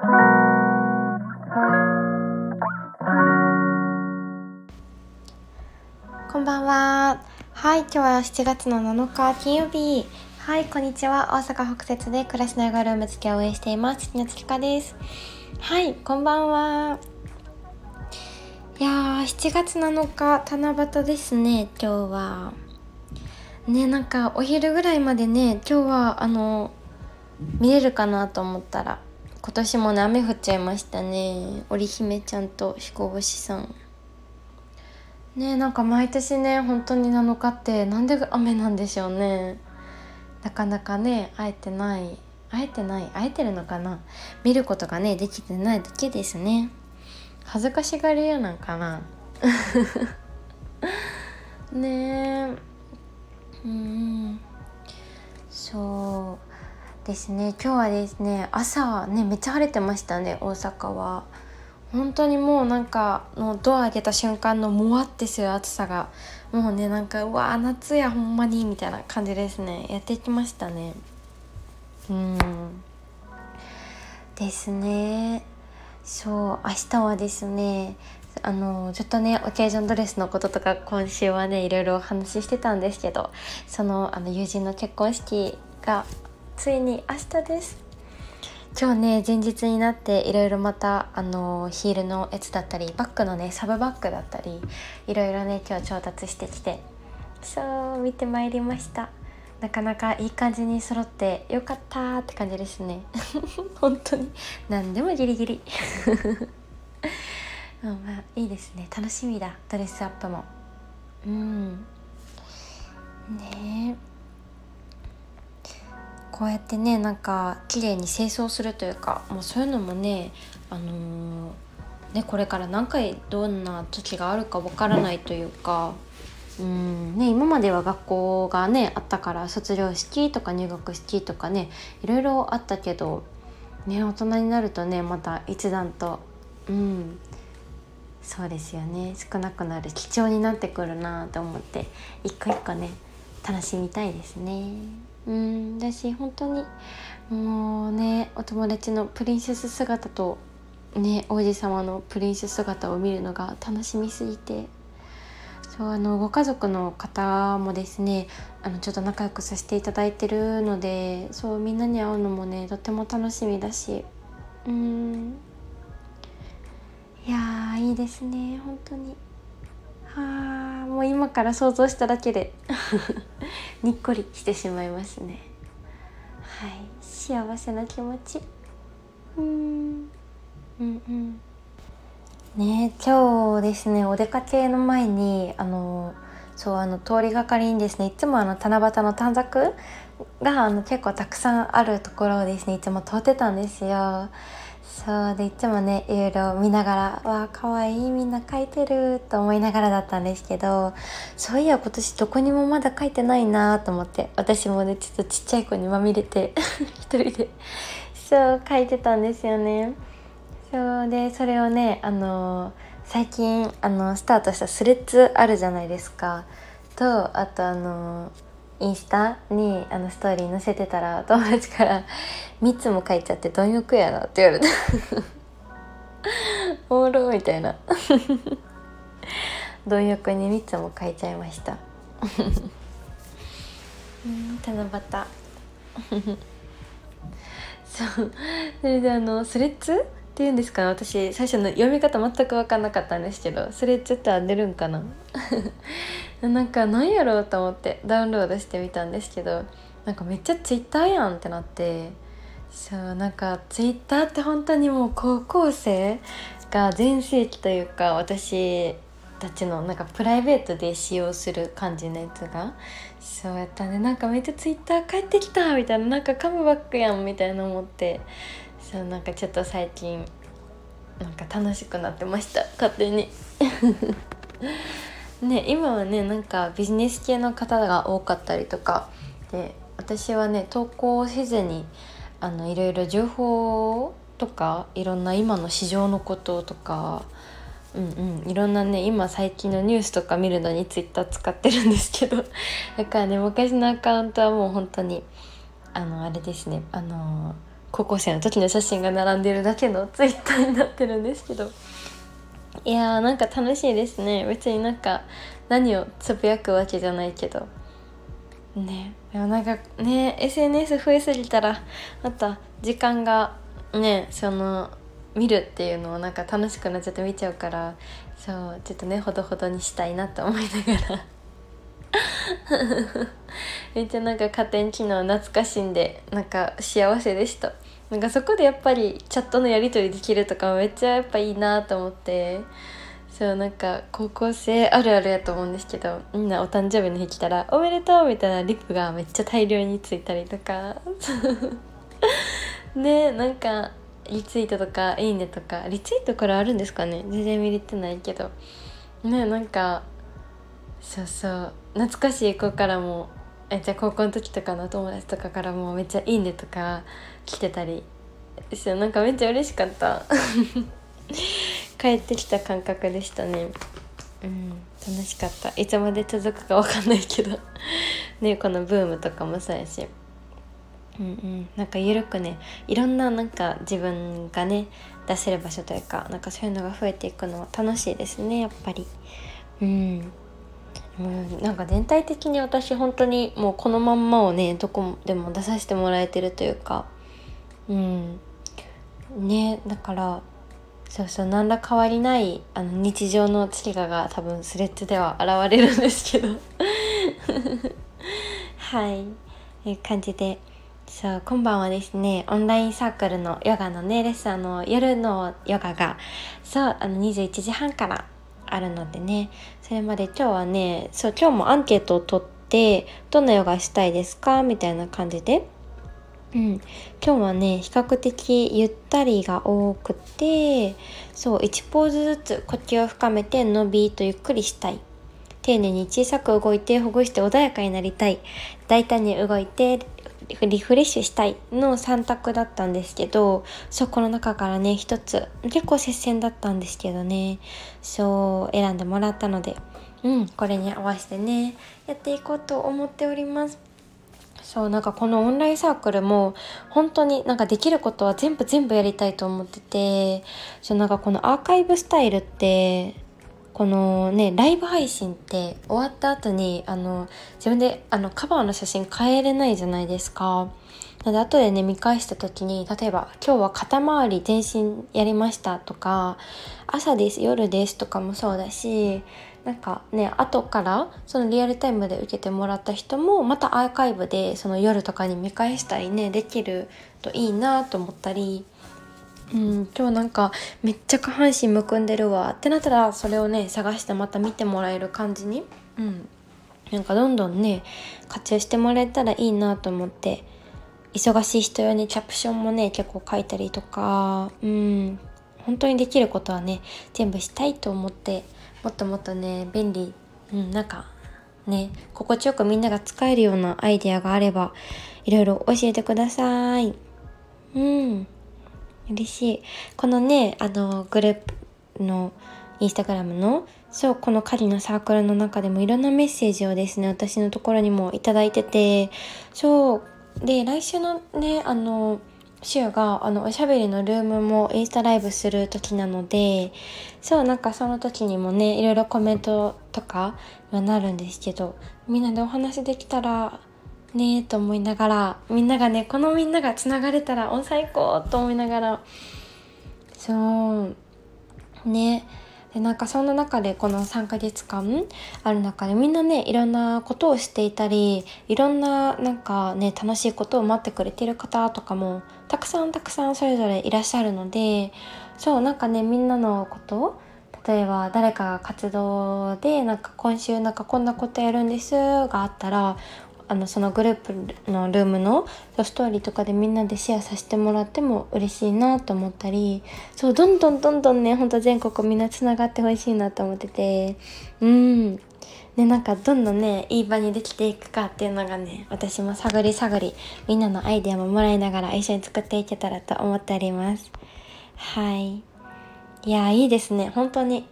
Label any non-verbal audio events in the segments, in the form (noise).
こんばんは。はい、今日は7月の7日金曜日。はい、こんにちは。大阪北節で暮らしながらルーム付きを応援しています。宮月香です。はい、こんばんは。いやー、7月7日、七夕ですね、今日は。ね、なんかお昼ぐらいまでね、今日はあの、見れるかなと思ったら、今年もね、雨降っちゃいましたね。織姫ちゃんと彦星さん。ねなんか毎年ね本当に7日ってなんで雨なんでしょうね。なかなかね会えてない会えてない会えてるのかな。見ることがねできてないだけですね。恥ずかしがり屋なんかな。(laughs) ねえ。うん。そう。ですね。今日はですね朝ねめっちゃ晴れてましたね大阪は。本当にもうなんかのドア開けた瞬間のもわってする暑さが。もうねなんかうわ夏やほんまにみたいな感じですね。やってきましたね。うん。ですね。そう明日はですねあのちょっとねオケージョンドレスのこととか今週はねいろいろお話ししてたんですけどそのあの友人の結婚式がついに明日です。今日ね前日になっていろいろまたあのヒールのやつだったりバッグのねサブバッグだったりいろいろね今日調達してきてそう見てまいりました。なかなかいい感じに揃ってよかったって感じですね。(laughs) 本当に。何でもギリギリ。う (laughs) んまあいいですね。楽しみだ。ドレスアップも。うん。ねえ。こうやってねなんか綺麗に清掃するというかもうそういうのもねあのー、ねこれから何回どんな時があるかわからないというかうんね、今までは学校がねあったから卒業式とか入学式とかねいろいろあったけど、ね、大人になるとねまた一段とうんそうですよね少なくなる貴重になってくるなと思って一個一個ね楽しみたいですね。うんだし本当にもうねお友達のプリンセス姿とね王子様のプリンセス姿を見るのが楽しみすぎて。そうあのご家族の方もですねあのちょっと仲良くさせていただいてるのでそうみんなに会うのもねとても楽しみだし。うん。いやいいですね本当に。はあもう今から想像しただけで。(laughs) にっこりしてしまいますね。はい。幸せな気持ち。うん。うんうん。ね今日ですねお出かけの前にあのそうあの通りがかりにですねいつもあの七夕の短冊があの結構たくさんあるところをですねいつも通ってたんですよ。そうでいつもねいろいろ見ながら「わあかわいいみんな書いてる」と思いながらだったんですけどそういや今年どこにもまだ書いてないなと思って私もねちょっとちっちゃい子にまみれて (laughs) 一人でそう書いてたんですよね。そうでそれをねあの最近あのスタートしたスレッズあるじゃないですかとあとあのインスタにあのストーリー載せてたら友達から「3つも書いちゃって貪欲やな」って言われた (laughs) おもろみたいな。(laughs) 貪欲に3つも書いちゃいました。うん七夕。(laughs) そう。それであのスレッズっていうんですか？私最初の読み方全く分かんなかったんですけどスレッズってあ出るんかな？(laughs) なんかなんやろうと思ってダウンロードしてみたんですけどなんかめっちゃツイッターやんってなってそうなんかツイッターって本当にもう高校生が全盛期というか私たちのなんかプライベートで使用する感じのやつがそうやったねなんかめっちゃツイッター帰ってきたみたいななんかカムバックやんみたいな思ってそうなんかちょっと最近なんか楽しくなってました。勝手に。(laughs) ね今はねなんかビジネス系の方が多かったりとか。で私はね投稿せずにあのいろいろ情報とかいろんな今の市場のこととかうんうん。いろんなね今最近のニュースとか見るのにツイッター使ってるんですけど。だからね昔のアカウントはもう本当にあのあれですねあの高校生の時の写真が並んでるだけのツイッターになってるんですけど。いやーなんか楽しいですね。別になんか何をつぶやくわけじゃないけど。ね。でもなんかね SNS 増えすぎたらまた時間がねその見るっていうのをなんか楽しくなっちゃって見ちゃうからそうちょっとねほどほどにしたいなと思いながら。(laughs) めっちゃなんか加点機能懐かしんでなんか幸せでした。なんかそこでやっぱりチャットのやり取りできるとかめっちゃやっぱいいなと思って。そうなんか高校生あるあるやと思うんですけどみんなお誕生日の日来たら「おめでとう!」みたいなリップがめっちゃ大量についたりとか。(laughs) ねなんかリツイートとか「いいね」とかリツイートこれあるんですかね。全然見れてないけど。ねなんかそうそう。懐かしい子からもえじゃあ高校の時とかの友達とかからもめっちゃ「いいね」とか来てたりそうなんかめっちゃ嬉しかった。帰ってきた感覚でしたね。うん楽しかった。いつまで続くかわかんないけど。ねこのブームとかもそうやし。うんうん。なんか緩くね。いろんななんか自分がね出せる場所というかなんかそういうのが増えていくのは楽しいですねやっぱり。うん。うん、なんか全体的に私本当にもうこのまんまをねどこでも出させてもらえてるというか。うん。ねだからそうそう何ら変わりないあの日常の月がが多分スレッズでは現れるんですけど。(laughs) はい。いう感じで。そう今晩はですねオンラインサークルのヨガのねレッスンの夜のヨガがそうあの21時半からあるのでね。それまで今日はねそう今日もアンケートを取ってどんなヨガしたいですか？みたいな感じで。うん、今日はね比較的ゆったりが多くてそう1ポーズずつ呼吸を深めて伸びとゆっくりしたい。丁寧に小さく動いてほぐして穏やかになりたい。大胆に動いてリフレッシュしたいの3択だったんですけどそうこの中からね一つ結構接戦だったんですけどね。そう選んでもらったのでうんこれに合わせてねやっていこうと思っております。そうなんかこのオンラインサークルも本当になんかできることは全部全部やりたいと思っててそうなんかこのアーカイブスタイルってこのねライブ配信って終わった後にあの自分であのカバーの写真変えれないじゃないですか。なので後でね見返した時に例えば「今日は肩周り全身やりました」とか「朝です夜です」とかもそうだしなんかね後からそのリアルタイムで受けてもらった人もまたアーカイブでその夜とかに見返したりねできるといいなと思ったり。うん、今日なんかめっちゃ下半身むくんでるわってなったらそれをね探してまた見てもらえる感じに、うん、なんかどんどんね活用してもらえたらいいなと思って忙しい人用にキャプションもね結構書いたりとかうん。本当にできることはね全部したいと思ってもっともっとね便利うんなんかね心地よくみんなが使えるようなアイデアがあればいろいろ教えてください。うん嬉しい。このねあのグループのインスタグラムのそうこの狩りのサークルの中でもいろんなメッセージをですね私のところにも頂いててそうで来週のねあの週があのおしゃべりのルームもインスタライブする時なのでそうなんかその時にもねいろいろコメントとかはなるんですけどみんなでお話できたらねえと思いながらみんながねこのみんながつながれたらお最高と思いながら。そう。ね。でなんかそんな中でこの3ヶ月間ある中でみんなねいろんなことをしていたりいろんななんかね楽しいことを待ってくれてる方とかもたくさんたくさんそれぞれいらっしゃるのでそうなんかねみんなのこと例えば誰かが活動でなんか今週なんかこんなことやるんですがあったらあのそのグループのルームのストーリーとかでみんなでシェアさせてもらっても嬉しいなと思ったりそうどんどんどんどんねほんと全国みんなつながってほしいなと思ってて。うん。ねなんかどんどんねいい場にできていくかっていうのがね私も探り探りみんなのアイデアももらいながら一緒に作っていけたらと思っております。はい。いやいいですね。本当に。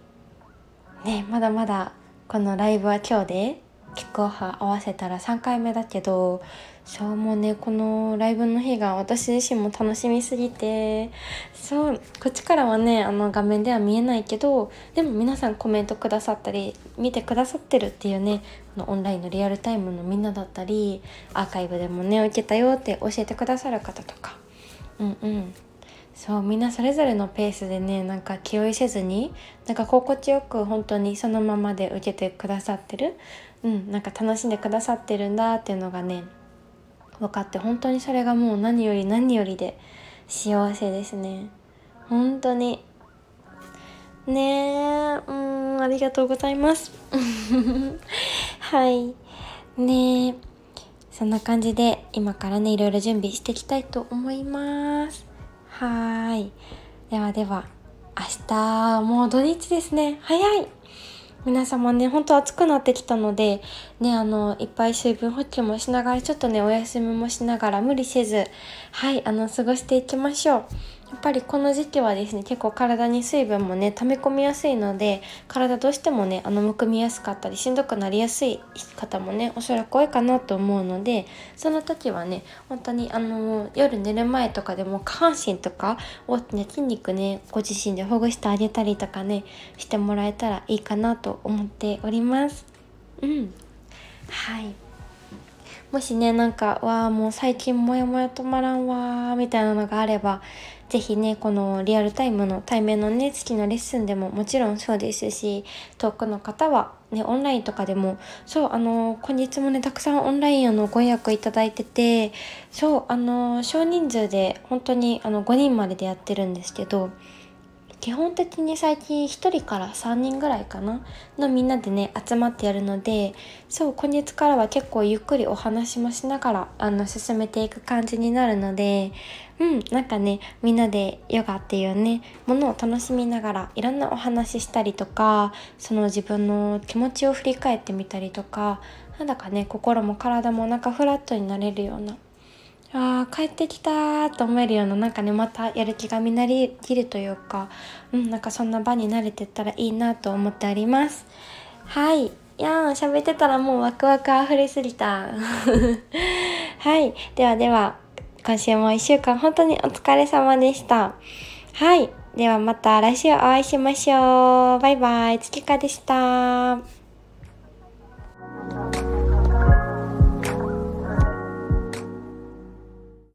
ねまだまだこのライブは今日でキックオフ合わせたら3回目だけどそうもうねこのライブの日が私自身も楽しみすぎてそうこっちからはねあの画面では見えないけどでも皆さんコメントくださったり見てくださってるっていうねこのオンラインのリアルタイムのみんなだったりアーカイブでもね受けたよって教えてくださる方とか。うんうん。そうみんなそれぞれのペースでねなんか気負いせずになんか心地よく本当にそのままで受けてくださってる。うんなんか楽しんでくださってるんだっていうのがね分かって本当にそれがもう何より何よりで幸せですね。本当に。ねえうんありがとうございます。(laughs) はい。ねえそんな感じで今からねいろいろ準備していきたいと思います。はーい。ではでは明日もう土日ですね。早い。皆様ねほんと暑くなってきたのでねあのいっぱい水分補給もしながらちょっとねお休みもしながら無理せずはいあの過ごしていきましょう。やっぱりこの時期はですね結構体に水分もね溜め込みやすいので体どうしてもねあのむくみやすかったりしんどくなりやすい方もねおそらく多いかなと思うのでその時はね本当にあの夜寝る前とかでも下半身とかを、ね、筋肉ねご自身でほぐしてあげたりとかねしてもらえたらいいかなと思っております。うんはいもしねなんかわあもう最近モヤモヤ止まらんわみたいなのがあれば是非ねこのリアルタイムの対面のね月のレッスンでももちろんそうですし遠くの方はねオンラインとかでもそうあの今日もねたくさんオンラインあのご予約いただいててそうあの少人数で本当にあの5人まででやってるんですけど基本的に最近1人から3人ぐらいかなのみんなでね集まってやるのでそう今月からは結構ゆっくりお話もしながらあの進めていく感じになるのでうんなんかねみんなでヨガっていうねものを楽しみながらいろんなお話ししたりとかその自分の気持ちを振り返ってみたりとかなんだかね心も体もなんかフラットになれるようなあ帰ってきたと思えるようななんかねまたやる気がみなりきるというかうんなんかそんな場に慣れてったらいいなと思っております。はいやー喋ってたらもうワクワク溢れすぎた。(laughs) はいではでは今週も1週間本当にお疲れ様でした。はいではまた来週お会いしましょう。バイバイ月香でした。